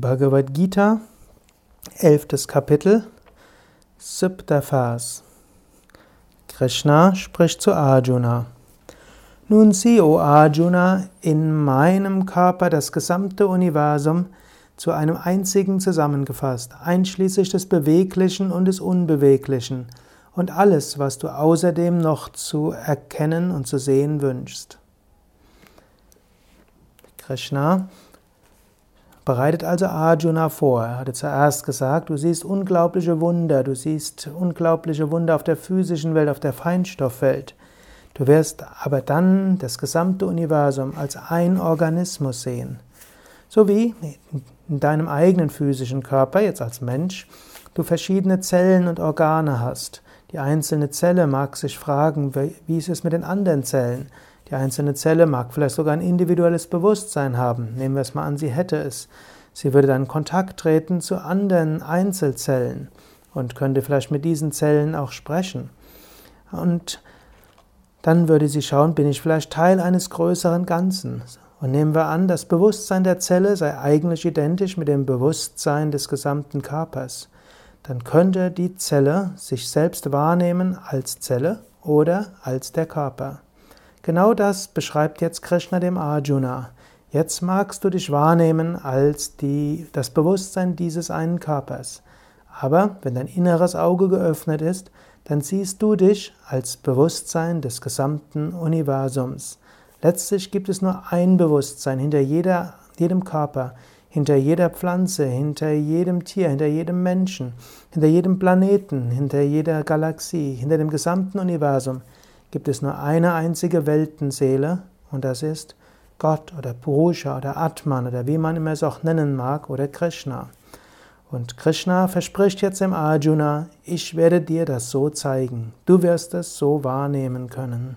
Bhagavad Gita, elftes Kapitel, siebter Vers. Krishna spricht zu Arjuna. Nun sieh, o Arjuna, in meinem Körper das gesamte Universum zu einem einzigen zusammengefasst, einschließlich des Beweglichen und des Unbeweglichen und alles, was du außerdem noch zu erkennen und zu sehen wünschst. Krishna bereitet also Arjuna vor. Er hatte zuerst gesagt, du siehst unglaubliche Wunder, du siehst unglaubliche Wunder auf der physischen Welt, auf der Feinstoffwelt. Du wirst aber dann das gesamte Universum als ein Organismus sehen. So wie in deinem eigenen physischen Körper, jetzt als Mensch, du verschiedene Zellen und Organe hast. Die einzelne Zelle mag sich fragen, wie ist es mit den anderen Zellen? Die einzelne Zelle mag vielleicht sogar ein individuelles Bewusstsein haben. Nehmen wir es mal an, sie hätte es. Sie würde dann in Kontakt treten zu anderen Einzelzellen und könnte vielleicht mit diesen Zellen auch sprechen. Und dann würde sie schauen, bin ich vielleicht Teil eines größeren Ganzen? Und nehmen wir an, das Bewusstsein der Zelle sei eigentlich identisch mit dem Bewusstsein des gesamten Körpers. Dann könnte die Zelle sich selbst wahrnehmen als Zelle oder als der Körper. Genau das beschreibt jetzt Krishna dem Arjuna. Jetzt magst du dich wahrnehmen als die, das Bewusstsein dieses einen Körpers. Aber wenn dein inneres Auge geöffnet ist, dann siehst du dich als Bewusstsein des gesamten Universums. Letztlich gibt es nur ein Bewusstsein hinter jeder, jedem Körper, hinter jeder Pflanze, hinter jedem Tier, hinter jedem Menschen, hinter jedem Planeten, hinter jeder Galaxie, hinter dem gesamten Universum gibt es nur eine einzige Weltenseele und das ist Gott oder Purusha oder Atman oder wie man immer es auch nennen mag oder Krishna. Und Krishna verspricht jetzt dem Arjuna, ich werde dir das so zeigen, du wirst es so wahrnehmen können.